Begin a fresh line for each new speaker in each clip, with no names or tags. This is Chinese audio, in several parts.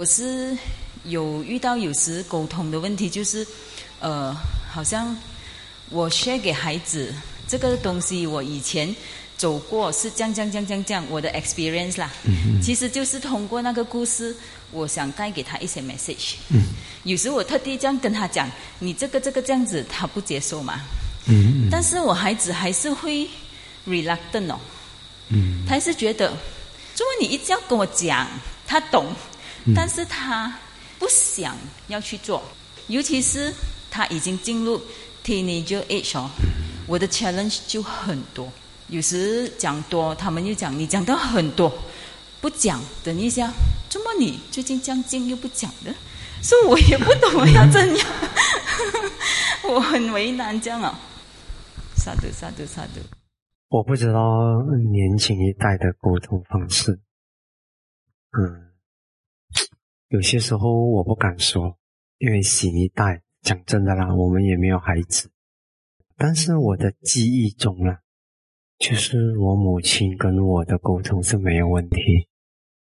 我是有遇到有时沟通的问题，就是呃，好像我 share 给孩子这个东西，我以前走过是这样这样这样这样这样，我的 experience 啦，其实就是通过那个故事，我想带给他一些 message。有时我特地这样跟他讲，你这个这个这样子，他不接受嘛。但是我孩子还是会 reluctant 哦，他还是觉得，如果你一直要跟我讲，他懂，但是他不想要去做，尤其是他已经进入 teenager age 哦，我的 challenge 就很多，有时讲多，他们又讲你讲到很多，不讲，等一下，怎么你最近这样静又不讲的？所以我也不懂我要怎样，我很为难这样哦。萨德萨德萨德，
我不知道年轻一代的沟通方式，嗯，有些时候我不敢说，因为新一代讲真的啦，我们也没有孩子，但是我的记忆中呢，就是我母亲跟我的沟通是没有问题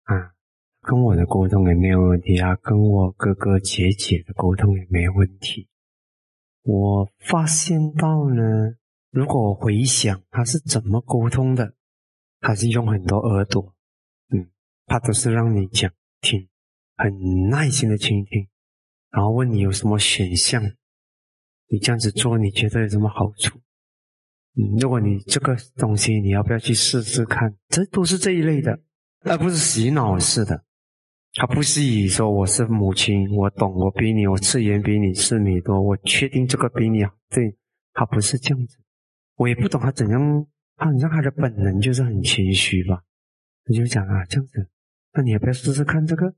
啊，跟我的沟通也没有问题啊，跟我哥哥姐姐的沟通也没有问题。我发现到呢。如果回想他是怎么沟通的，他是用很多耳朵，嗯，他都是让你讲听，很耐心的倾听，然后问你有什么选项，你这样子做你觉得有什么好处？嗯，如果你这个东西你要不要去试试看？这都是这一类的，而不是洗脑式的。他不是以说我是母亲，我懂，我比你，我吃盐比你吃米多，我确定这个比你好。对，他不是这样子。我也不懂他怎样，他好像他的本能就是很谦虚吧。他就讲啊，这样子，那你要不要试试看这个？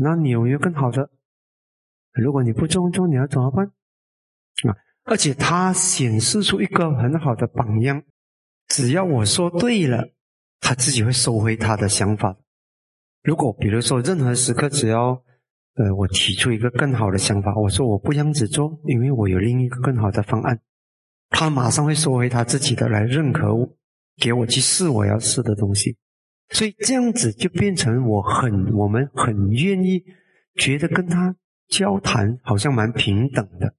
那你有没有更好的？如果你不这么做，你要怎么办？啊，而且他显示出一个很好的榜样，只要我说对了，他自己会收回他的想法。如果比如说任何时刻，只要呃我提出一个更好的想法，我说我不这样子做，因为我有另一个更好的方案。他马上会收回他自己的来认可我，给我去试我要试的东西，所以这样子就变成我很我们很愿意觉得跟他交谈好像蛮平等的，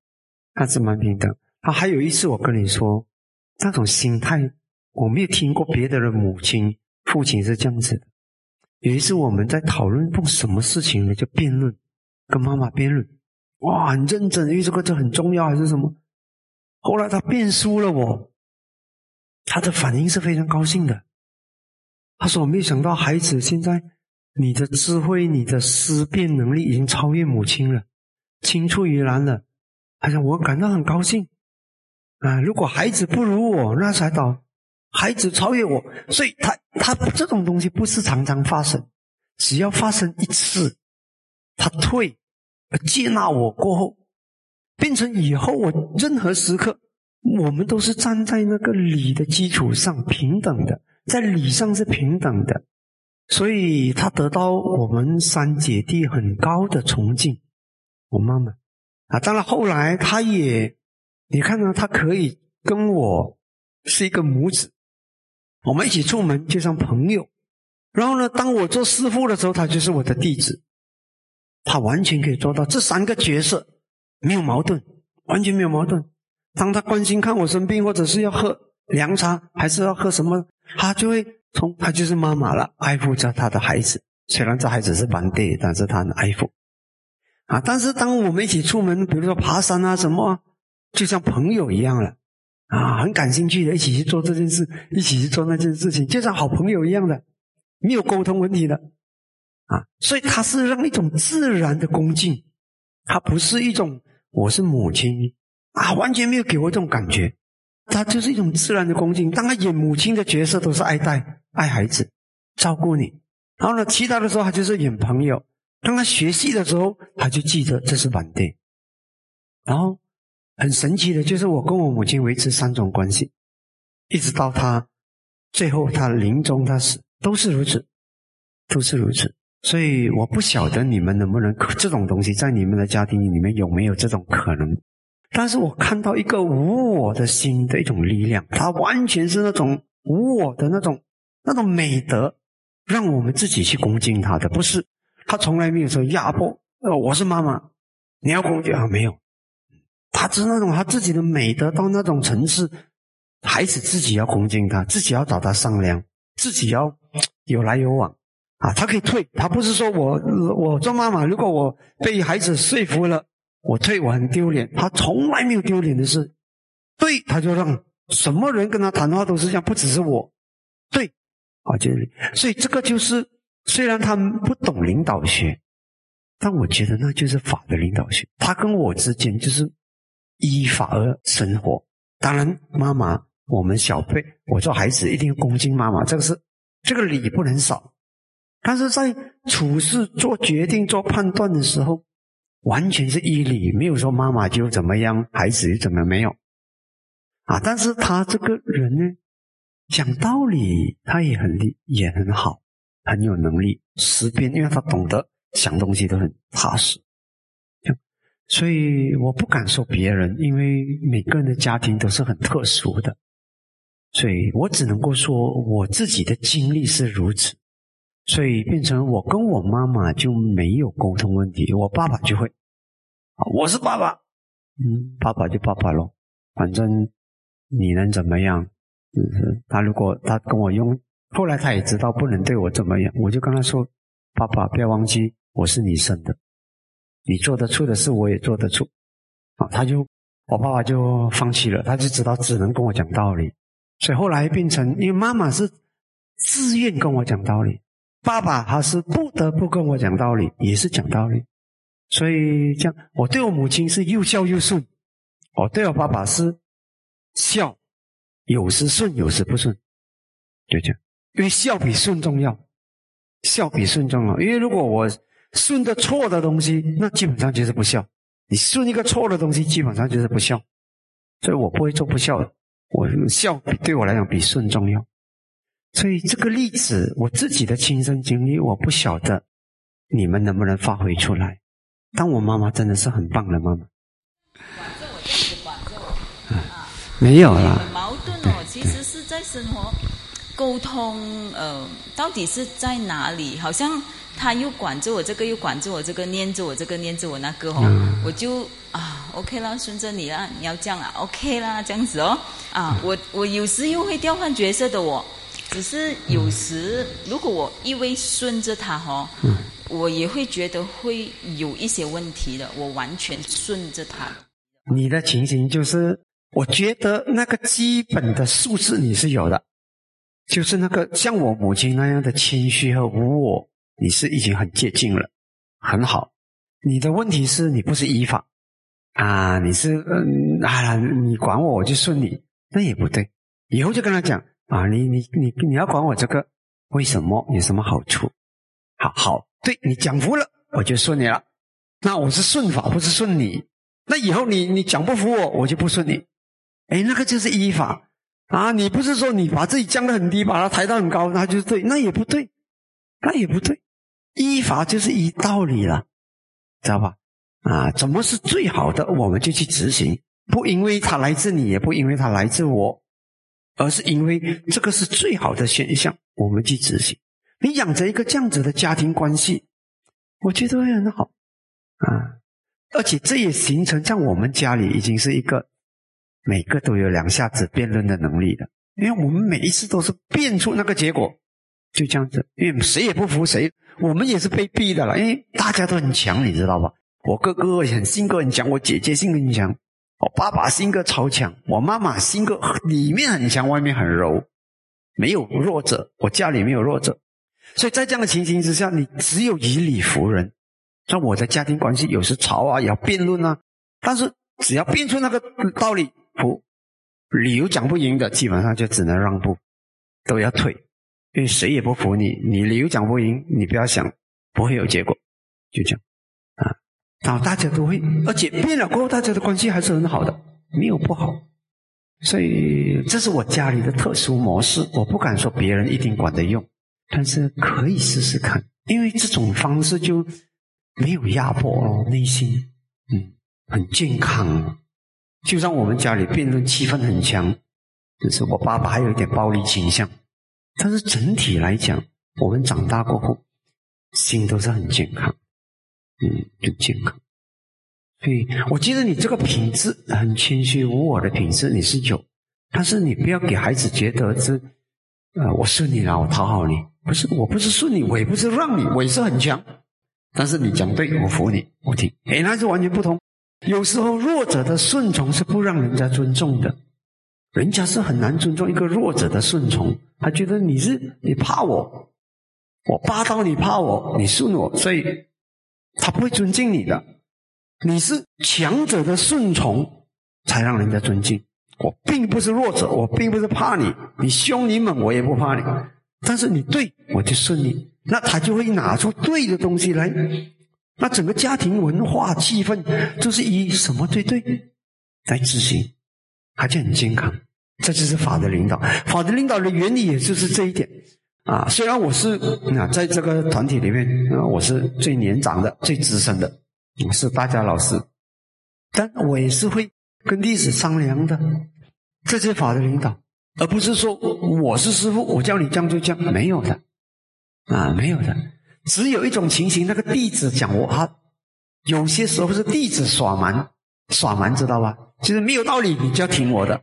他是蛮平等。他还有一次我跟你说，那种心态我没有听过别的人母亲父亲是这样子的。有一次我们在讨论做什么事情呢？就辩论，跟妈妈辩论，哇，很认真，因为这个这很重要还是什么？后来他变输了，我他的反应是非常高兴的。他说：“我没想到孩子现在你的智慧、你的思辨能力已经超越母亲了，青出于蓝了。”他说：“我感到很高兴啊！如果孩子不如我，那才倒孩子超越我。所以，他他这种东西不是常常发生，只要发生一次，他退接纳我过后。”变成以后，我任何时刻，我们都是站在那个理的基础上平等的，在理上是平等的，所以他得到我们三姐弟很高的崇敬。我妈妈啊，当然后来他也，你看呢，他可以跟我是一个母子，我们一起出门就像朋友。然后呢，当我做师傅的时候，他就是我的弟子，他完全可以做到这三个角色。没有矛盾，完全没有矛盾。当他关心看我生病，或者是要喝凉茶，还是要喝什么，他就会从他就是妈妈了，爱护着他的孩子。虽然这孩子是班弟，但是他很爱护啊。但是当我们一起出门，比如说爬山啊什么，就像朋友一样了啊，很感兴趣的，一起去做这件事，一起去做那件事情，就像好朋友一样的，没有沟通问题的啊。所以他是让一种自然的恭敬，他不是一种。我是母亲啊，完全没有给我这种感觉。他就是一种自然的恭敬。当他演母亲的角色，都是爱戴、爱孩子、照顾你。然后呢，其他的时候他就是演朋友。当他学戏的时候，他就记得这是晚殿。然后很神奇的，就是我跟我母亲维持三种关系，一直到他最后他临终他死，都是如此，都是如此。所以我不晓得你们能不能这种东西在你们的家庭里面有没有这种可能，但是我看到一个无我的心的一种力量，它完全是那种无我的那种那种美德，让我们自己去恭敬他的，不是他从来没有说压迫。呃，我是妈妈，你要恭敬啊？没有，他只是那种他自己的美德到那种层次，孩子自己要恭敬他，自己要找他商量，自己要有来有往啊。他可以退，他不是说我我做妈妈，如果我被孩子说服了，我退我很丢脸。他从来没有丢脸的事，对，他就让什么人跟他谈话都是这样，不只是我，对，啊，就是，所以这个就是虽然他们不懂领导学。但我觉得那就是法的领导学，他跟我之间就是依法而生活。当然，妈妈，我们小辈，我做孩子一定要恭敬妈妈，这个是这个礼不能少。但是在处事、做决定、做判断的时候，完全是依理，没有说妈妈就怎么样，孩子怎么没有啊？但是他这个人呢，讲道理他也很厉，也很好，很有能力识别，因为他懂得。想东西都很踏实，所以我不敢说别人，因为每个人的家庭都是很特殊的，所以我只能够说我自己的经历是如此，所以变成我跟我妈妈就没有沟通问题，我爸爸就会，我是爸爸，嗯，爸爸就爸爸咯，反正你能怎么样？嗯，他如果他跟我用，后来他也知道不能对我怎么样，我就跟他说，爸爸不要忘记。我是你生的，你做得出的事我也做得出，啊，他就我爸爸就放弃了，他就知道只能跟我讲道理，所以后来变成，因为妈妈是自愿跟我讲道理，爸爸他是不得不跟我讲道理，也是讲道理，所以这样我对我母亲是又孝又顺，我对我爸爸是孝，有时顺有时不顺，就这样，因为孝比顺重要，孝比顺重要，因为如果我。顺着错的东西，那基本上就是不孝。你顺一个错的东西，基本上就是不孝。所以我不会做不孝的。我孝对我来讲比顺重要。所以这个例子，我自己的亲身经历，我不晓得你们能不能发挥出来。但我妈妈真的是很棒的妈妈。
管着我，这样管着我。
没有啦。
矛盾哦，其实是在生活沟通，呃，到底是在哪里？好像。他又管着我这个，又管着我这个，念着我这个，念着我那个哦，我就啊，OK 啦，顺着你啦，你要这样啊，OK 啦，这样子哦，啊，我我有时又会调换角色的我，只是有时如果我一味顺着他哈，我也会觉得会有一些问题的，我完全顺着他。
你的情形就是，我觉得那个基本的素质你是有的，就是那个像我母亲那样的谦虚和无我。你是已经很接近了，很好。你的问题是你不是依法啊，你是嗯啊，你管我我就顺你，那也不对。以后就跟他讲啊，你你你你要管我这个，为什么有什么好处？好好，对你讲服了，我就顺你了。那我是顺法，不是顺你。那以后你你讲不服我，我就不顺你。哎，那个就是依法啊。你不是说你把自己降得很低，把它抬到很高，那就是对，那也不对，那也不对。依法就是依道理了，知道吧？啊，怎么是最好的，我们就去执行，不因为它来自你，也不因为它来自我，而是因为这个是最好的选项，我们去执行。你养着一个这样子的家庭关系，我觉得会很好啊，而且这也形成像我们家里已经是一个每个都有两下子辩论的能力的，因为我们每一次都是辩出那个结果。就这样子，因为谁也不服谁，我们也是被逼的了。因为大家都很强，你知道吧？我哥哥很性格很强，我姐姐性格很强，我爸爸性格超强，我妈妈性格里面很强，外面很柔，没有弱者。我家里没有弱者，所以在这样的情形之下，你只有以理服人。像我的家庭关系，有时吵啊，也要辩论啊，但是只要辩出那个道理，不理由讲不赢的，基本上就只能让步，都要退。因为谁也不服你，你理由讲不赢，你不要想不会有结果，就这样。然后大家都会，而且变了过后，大家的关系还是很好的，没有不好。所以这是我家里的特殊模式，我不敢说别人一定管得用，但是可以试试看，因为这种方式就没有压迫哦内心，嗯，很健康。就像我们家里辩论气氛很强，就是我爸爸还有一点暴力倾向。但是整体来讲，我们长大过后，心都是很健康，嗯，就健康。所以我记得你这个品质很谦虚无我的品质你是有，但是你不要给孩子觉得是，呃，我顺你了，我讨好你，不是，我不是顺你，我也不是让你，我也是很强。但是你讲对，我服你，我听，哎，那是完全不同。有时候弱者的顺从是不让人家尊重的，人家是很难尊重一个弱者的顺从，他觉得你是你怕我，我霸道你怕我，你顺我，所以他不会尊敬你的。你是强者的顺从，才让人家尊敬。我并不是弱者，我并不是怕你，你凶你猛我也不怕你，但是你对我就顺你，那他就会拿出对的东西来。那整个家庭文化气氛就是以什么对对来执行，他就很健康。这就是法的领导，法的领导的原理也就是这一点啊。虽然我是啊，在这个团体里面啊，我是最年长的、最资深的。我是大家老师，但我也是会跟弟子商量的，这些法的领导，而不是说我是师傅，我叫你这样就这样，没有的，啊，没有的，只有一种情形，那个弟子讲我啊，有些时候是弟子耍蛮，耍蛮知道吧？就是没有道理，你就要听我的。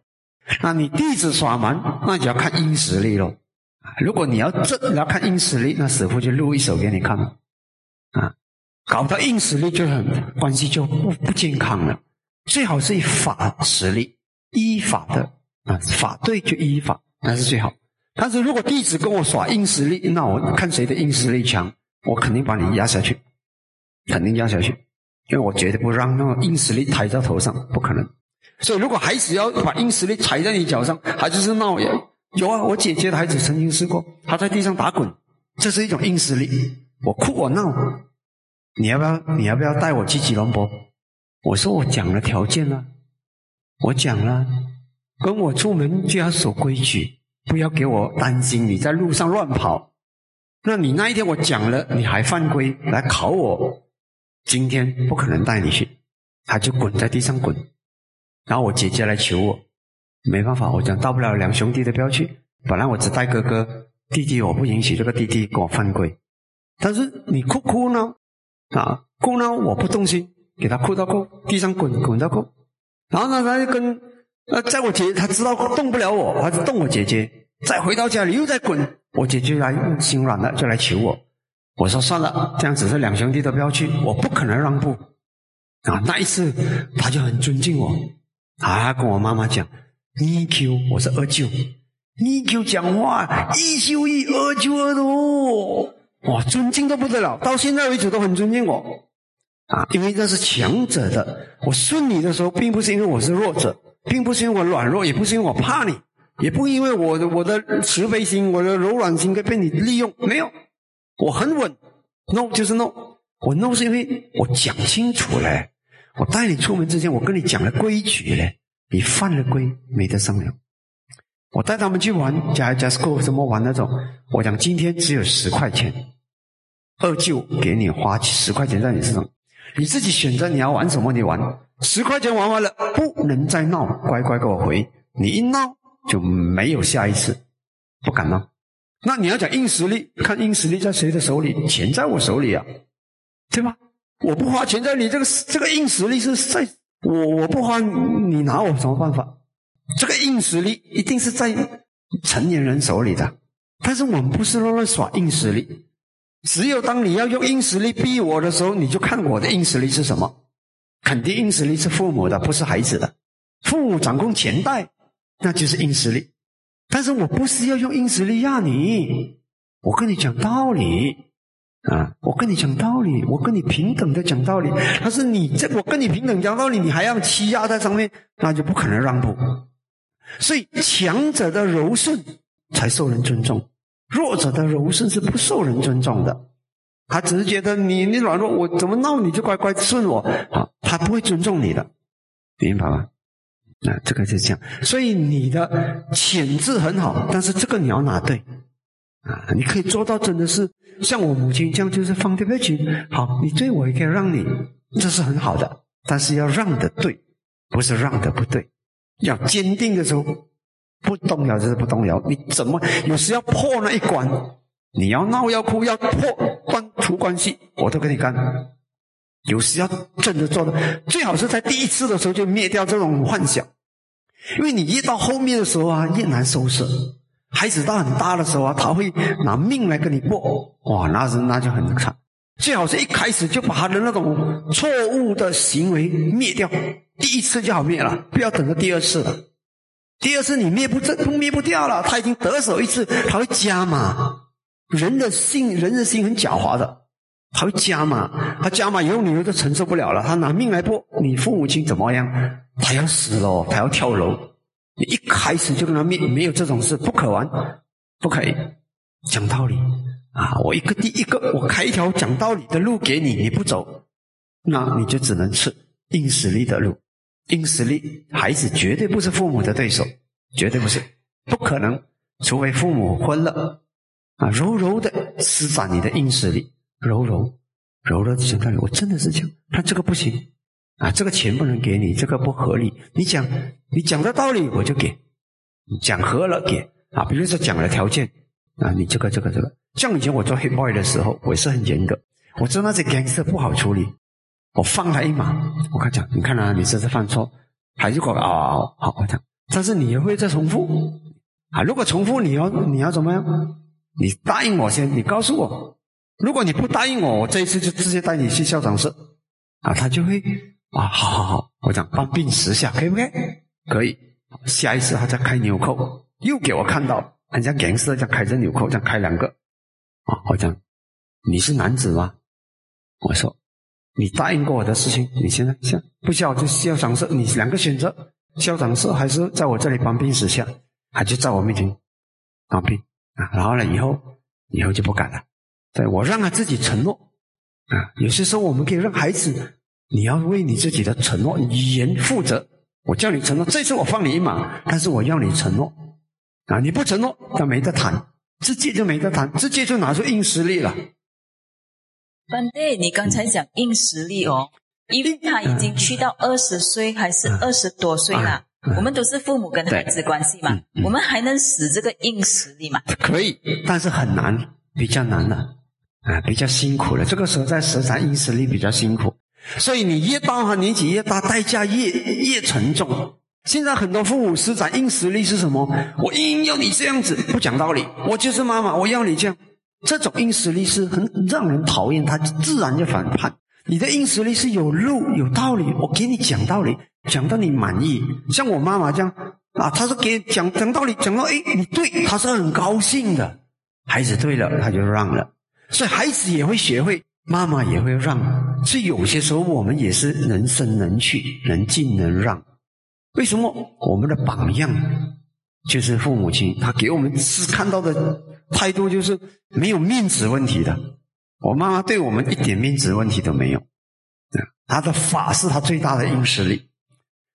那你弟子耍蛮，那就要看硬实力喽。如果你要这你要看硬实力，那师傅就录一首给你看，啊。搞到硬实力就很关系就不不健康了，最好是以法实力，依法的啊，法对就依法，那是最好。但是如果弟子跟我耍硬实力，那我看谁的硬实力强，我肯定把你压下去，肯定压下去，因为我绝对不让那个硬实力抬在头上，不可能。所以如果孩子要把硬实力踩在你脚上，孩子是闹也有啊。我姐姐的孩子曾经试过，他在地上打滚，这是一种硬实力。我哭我闹。你要不要？你要不要带我去吉隆坡？我说我讲了条件了，我讲了，跟我出门就要守规矩，不要给我担心你在路上乱跑。那你那一天我讲了，你还犯规来考我，今天不可能带你去。他就滚在地上滚，然后我姐姐来求我，没办法，我讲到不了两兄弟的不要去。本来我只带哥哥，弟弟我不允许这个弟弟跟我犯规，但是你哭哭呢？啊，哭呢？我不动心，给他哭到哭，地上滚滚到哭。然后呢，他就跟呃，在我姐，他知道动不了我，他就动我姐姐。再回到家里又在滚，我姐姐来心软了，就来求我。我说算了，这样子是两兄弟都不要去，我不可能让步。啊，那一次他就很尊敬我，他跟我妈妈讲：“你 Q，我是二舅，你 Q 讲话一休一，二舅二多。”哇，尊敬的不得了，到现在为止都很尊敬我，啊，因为那是强者的。我顺你的时候，并不是因为我是弱者，并不是因为我软弱，也不是因为我怕你，也不因为我的我的慈悲心、我的柔软心可以被你利用。没有，我很稳，no 就是 no。我 no 是因为我讲清楚了，我带你出门之前，我跟你讲了规矩了，你犯了规，没得商量。我带他们去玩，加加斯 s 什么玩那种，我讲今天只有十块钱。二舅给你花十块钱在你身上，你自己选择你要玩什么，你玩十块钱玩完了，不能再闹，乖乖给我回。你一闹就没有下一次，不敢闹。那你要讲硬实力，看硬实力在谁的手里，钱在我手里啊，对吧？我不花钱在你这个这个硬实力是在我我不花你拿我什么办法？这个硬实力一定是在成年人手里的，但是我们不是乱乱耍硬实力。只有当你要用硬实力逼我的时候，你就看我的硬实力是什么。肯定硬实力是父母的，不是孩子的。父母掌控钱袋，那就是硬实力。但是我不是要用硬实力压你，我跟你讲道理啊，我跟你讲道理，我跟你平等的讲道理。但是你这我跟你平等讲道理，你还要欺压在上面，那就不可能让步。所以强者的柔顺才受人尊重。弱者的柔顺是不受人尊重的，他只是觉得你你软弱，我怎么闹你就乖乖顺我，好，他不会尊重你的，明白吗？那这个是这样，所以你的潜质很好，但是这个你要拿对啊，你可以做到真的是像我母亲这样，就是放对不起，好，你对我也可以让你，这是很好的，但是要让的对，不是让的不对，要坚定的时候。不动摇就是不动摇，你怎么有时要破那一关？你要闹要哭要破断除关系，我都跟你干。有时要真的做的，最好是在第一次的时候就灭掉这种幻想，因为你越到后面的时候啊，越难收拾。孩子到很大的时候啊，他会拿命来跟你过，哇，那是那就很惨。最好是一开始就把他的那种错误的行为灭掉，第一次就好灭了，不要等到第二次了。第二次你灭不正都灭不掉了，他已经得手一次，他会加嘛。人的心，人的心很狡猾的，他会加嘛，他加嘛以后你就承受不了了，他拿命来搏，你父母亲怎么样？他要死了，他要跳楼。你一开始就跟他灭，没有这种事，不可玩，不可以讲道理。啊，我一个第一个，我开一条讲道理的路给你，你不走，那你就只能吃硬实力的路。硬实力，孩子绝对不是父母的对手，绝对不是，不可能，除非父母昏了。啊，柔柔的施展你的硬实力，柔柔，柔柔的讲道理，我真的是讲，他这个不行，啊，这个钱不能给你，这个不合理。你讲，你讲的道理我就给，讲合了给，啊，比如说讲了条件，啊，你这个这个这个。像以前我做黑 boy 的时候，我也是很严格。我知道那些 gangster 不好处理，我放他一马。我跟他讲，你看啊，你这次犯错，还是搞啊，好，我讲。但是你也会再重复啊。如果重复，你要你要怎么样？你答应我先，你告诉我。如果你不答应我，我这一次就直接带你去校长室啊。他就会啊，好好好，我讲帮病十下，可以不可以？可以。下一次他再开纽扣，又给我看到人家 gangster 这样开着纽扣，这样开两个。啊，我讲你是男子吗？我说你答应过我的事情，你现在像不需要就校长室，你两个选择，校长室还是在我这里帮病十下，还就在我面前当兵啊？然后呢，以后以后就不敢了。对我让他自己承诺啊。有些时候我们可以让孩子，你要为你自己的承诺语言负责。我叫你承诺，这次我放你一马，但是我要你承诺啊！你不承诺，那没得谈。直接就没得谈，直接就拿出硬实力了。
班队，你刚才讲硬实力哦，因为他已经去到二十岁还是二十多岁了，我们都是父母跟孩子关系嘛，我们还能使这个硬实力嘛？
可以，但是很难，比较难了啊，比较辛苦了。这个时候在实战硬实力比较辛苦，所以你越大哈年纪越大，代价越越沉重。现在很多父母施展硬实力是什么？我硬要你这样子，不讲道理。我就是妈妈，我要你这样。这种硬实力是很让人讨厌，他自然就反叛。你的硬实力是有路有道理，我给你讲道理，讲到你满意。像我妈妈这样啊，她是给讲讲道理，讲到哎你对，她是很高兴的。孩子对了，他就让了，所以孩子也会学会，妈妈也会让。所以有些时候我们也是能生能去，能进能让。为什么我们的榜样就是父母亲？他给我们是看到的态度就是没有面子问题的。我妈妈对我们一点面子问题都没有。啊他的法是他最大的硬实力。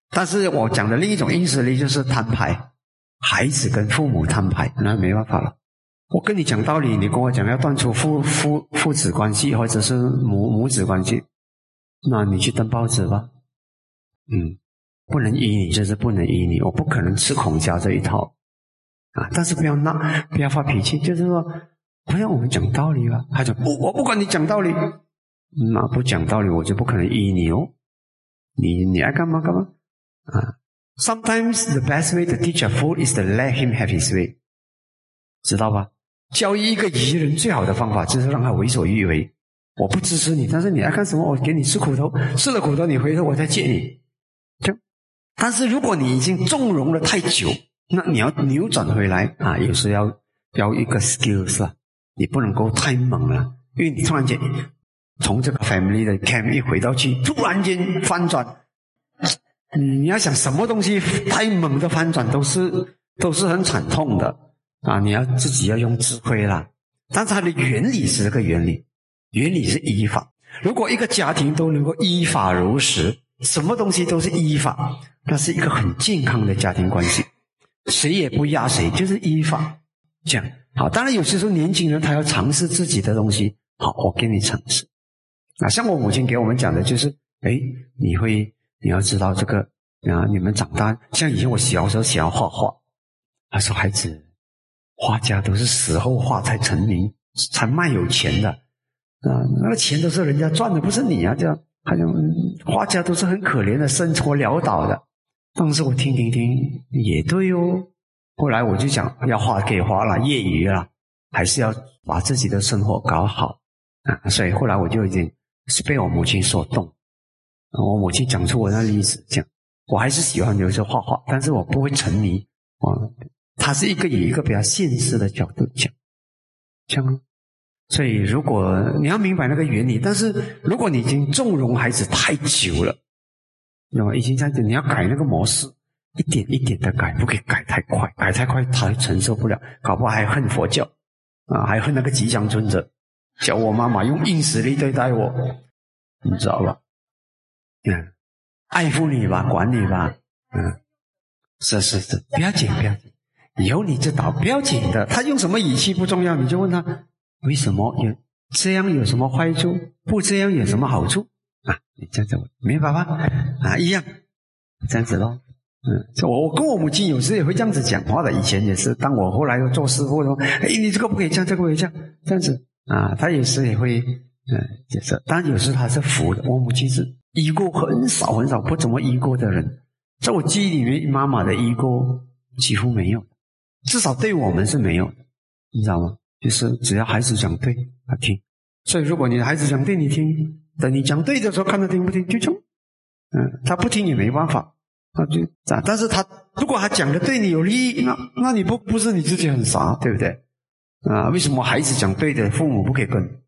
但是我讲的另一种硬实力就是摊牌，孩子跟父母摊牌，那没办法了。我跟你讲道理，你跟我讲要断除父父父子关系或者是母母子关系，那你去登报纸吧。嗯。不能依你，就是不能依你。我不可能吃孔家这一套啊！但是不要闹，不要发脾气，就是说不要我们讲道理吧。他就不，我不管你讲道理，那不讲道理我就不可能依你哦。你你爱干嘛干嘛啊？Sometimes the best way to teach a fool is to let him have his way，知道吧？教育一个愚人最好的方法就是让他为所欲为。我不支持你，但是你爱干什么，我给你吃苦头，吃了苦头，你回头我再借你。就但是如果你已经纵容了太久，那你要扭转回来啊，有时要要一个 skills 啊，你不能够太猛了，因为你突然间从这个 family 的 camp 一回到去，突然间翻转，你要想什么东西太猛的翻转都是都是很惨痛的啊！你要自己要用智慧啦。但是它的原理是这个原理，原理是依法。如果一个家庭都能够依法如实。什么东西都是依法，那是一个很健康的家庭关系，谁也不压谁，就是依法这样。好，当然有些时候年轻人他要尝试自己的东西，好，我给你尝试。啊，像我母亲给我们讲的就是，哎，你会你要知道这个啊，你们长大，像以前我小时候喜欢画画，她说孩子，画家都是死后画才成名，才卖有钱的啊，那个钱都是人家赚的，不是你啊，这样好像画家都是很可怜的，生活潦倒的。当时我听听听，也对哦。后来我就讲，要画给画了，业余了，还是要把自己的生活搞好啊。所以后来我就已经是被我母亲所动。我母亲讲出我那例子，讲我还是喜欢留着画画，但是我不会沉迷。啊，他是一个以一个比较现实的角度讲，讲。所以如果你要明白那个原理，但是如果你已经纵容孩子太久了，那么已经这样子，你要改那个模式，一点一点的改，不可以改太快，改太快他承受不了，搞不好还恨佛教啊，还恨那个吉祥尊者，叫我妈妈用硬实力对待我，你知道吧？嗯，爱护你吧，管你吧，嗯，是是是，不要紧不要紧，有你就倒，不要紧的。他用什么语气不重要，你就问他为什么有这样有什么坏处，不这样有什么好处啊？你这样子问明白吧？啊，一样，这样子咯。嗯，我我跟我母亲有时也会这样子讲话的。以前也是，当我后来做师傅说，哎，你这个不可以这样，这个不可以这样，这样子啊，他有时也会嗯解释。但有时他是服的，我母亲是。医过很少很少，不怎么医过的人，在我记忆里面，妈妈的医过几乎没有，至少对我们是没有的，你知道吗？就是只要孩子讲对，他听。所以如果你的孩子讲对，你听；等你讲对的时候，看他听不听，就这样。嗯，他不听也没办法，他就啊。但是他如果他讲的对你有利益，那那你不不是你自己很傻，对不对？啊，为什么孩子讲对的，父母不可以跟？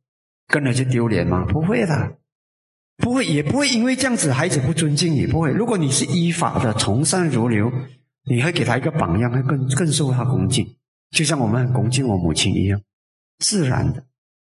跟了就丢脸吗？不会的。不会，也不会因为这样子孩子不尊敬你。不会，如果你是依法的、从善如流，你会给他一个榜样，会更更受他恭敬，就像我们很恭敬我母亲一样，自然的。